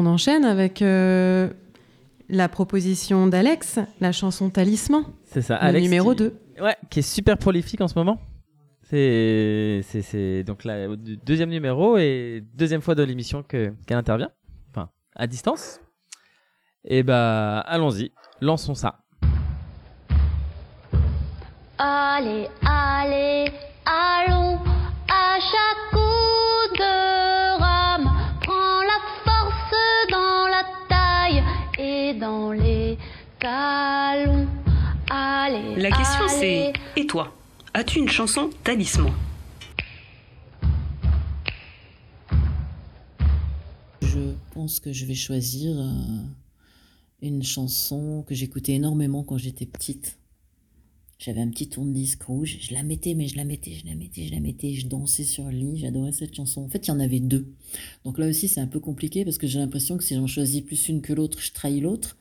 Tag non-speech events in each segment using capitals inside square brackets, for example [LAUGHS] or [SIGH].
On enchaîne avec euh, la proposition d'Alex, la chanson Talisman. C'est ça, Le Alex. numéro qui- 2. Ouais, qui est super prolifique en ce moment. C'est c'est- c'est donc la deuxième numéro et deuxième fois de l'émission que- qu'elle intervient, enfin à distance. Et bah allons-y, lançons ça. Allez, allez, La question c'est Et toi? As-tu une chanson talisman? Je pense que je vais choisir euh, une chanson que j'écoutais énormément quand j'étais petite. J'avais un petit tourne-disque rouge, je la mettais, mais je la mettais, je la mettais, je la mettais, je dansais sur le lit, j'adorais cette chanson. En fait, il y en avait deux. Donc là aussi, c'est un peu compliqué parce que j'ai l'impression que si j'en choisis plus une que l'autre, je trahis l'autre.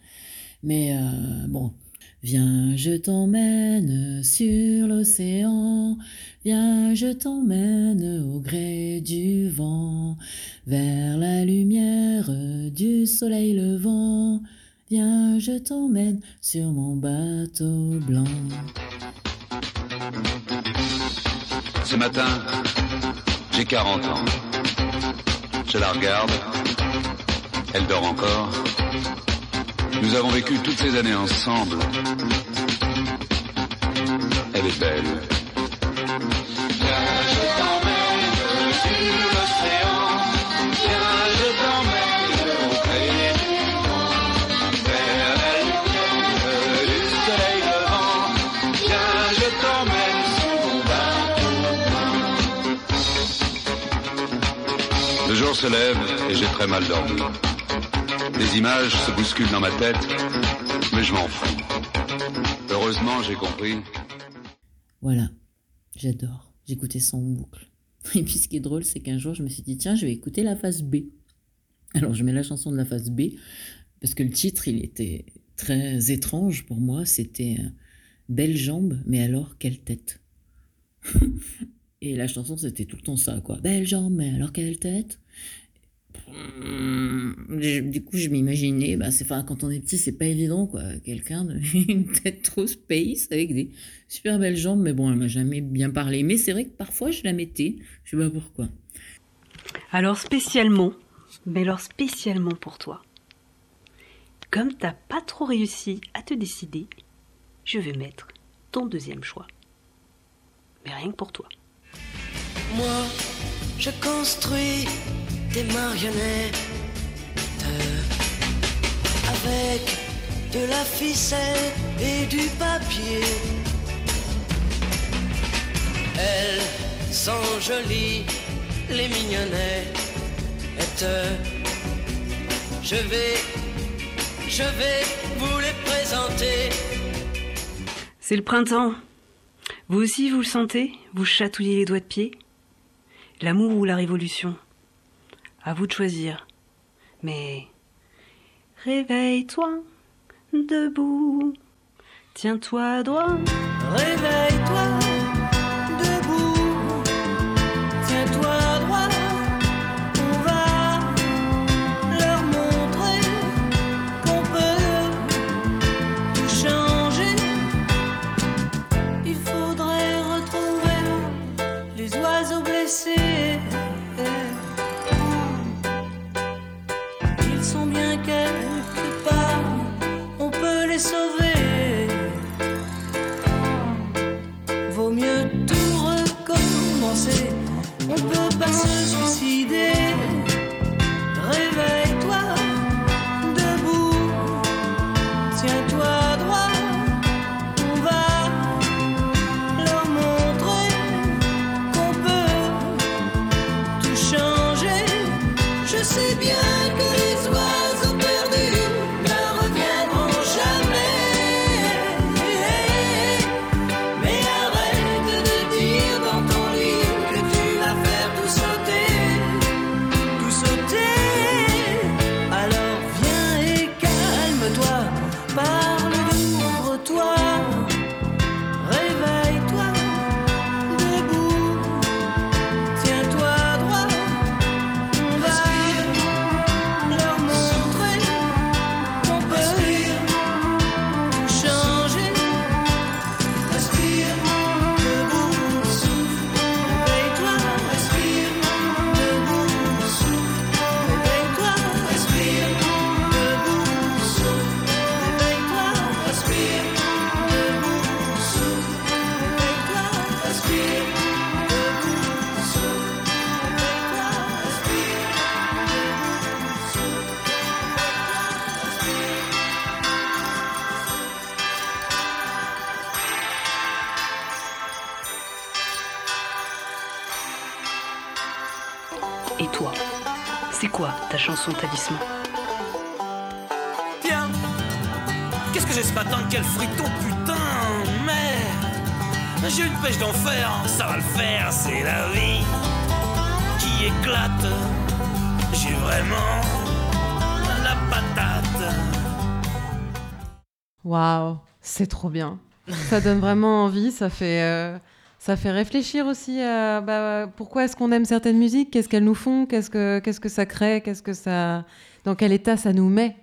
Mais euh, bon. Viens, je t'emmène sur l'océan. Viens, je t'emmène au gré du vent, vers la lumière du soleil levant. Viens, je t'emmène sur mon bateau blanc. Ce matin, j'ai 40 ans. Je la regarde. Elle dort encore. Nous avons vécu toutes ces années ensemble. Elle est belle. Le jour se lève et j'ai très mal dormi. Les images se bousculent dans ma tête, mais je m'en fous. Heureusement, j'ai compris. Voilà, j'adore. J'écoutais ça en boucle. [LAUGHS] Et puis ce qui est drôle, c'est qu'un jour, je me suis dit, tiens, je vais écouter la phase B. Alors je mets la chanson de la phase B, parce que le titre, il était très étrange pour moi. C'était euh, Belle jambe, mais alors quelle tête? [LAUGHS] Et la chanson, c'était tout le temps ça, quoi. Belle jambe, mais alors quelle tête? Du coup, je m'imaginais, bah, c'est, enfin, quand on est petit, c'est pas évident, quoi. Quelqu'un de [LAUGHS] une tête trop space avec des super belles jambes, mais bon, elle m'a jamais bien parlé. Mais c'est vrai que parfois, je la mettais, je sais pas pourquoi. Alors spécialement, mais alors spécialement pour toi. Comme t'as pas trop réussi à te décider, je vais mettre ton deuxième choix. Mais rien que pour toi. Moi, je construis des marionnettes avec de la ficelle et du papier. Elles sont jolies, les mignonnettes. Je vais, je vais vous les présenter. C'est le printemps. Vous aussi, vous le sentez? Vous chatouillez les doigts de pied? L'amour ou la révolution? À vous de choisir. Mais réveille-toi, debout. Tiens-toi droit. Réveille-toi, recommencer. On peut pas se suicider. Quoi ta chanson talisman Tiens, qu'est-ce que j'ai ce matin Quel friton, putain, merde J'ai une pêche d'enfer, ça va le faire, c'est la vie qui éclate. J'ai vraiment la patate. Waouh, c'est trop bien. Ça donne vraiment envie, ça fait, euh, ça fait réfléchir aussi à bah, pourquoi est-ce qu'on aime certaines musiques, qu'est-ce qu'elles nous font, qu'est-ce que, qu'est-ce que ça crée, qu'est-ce que ça, dans quel état ça nous met?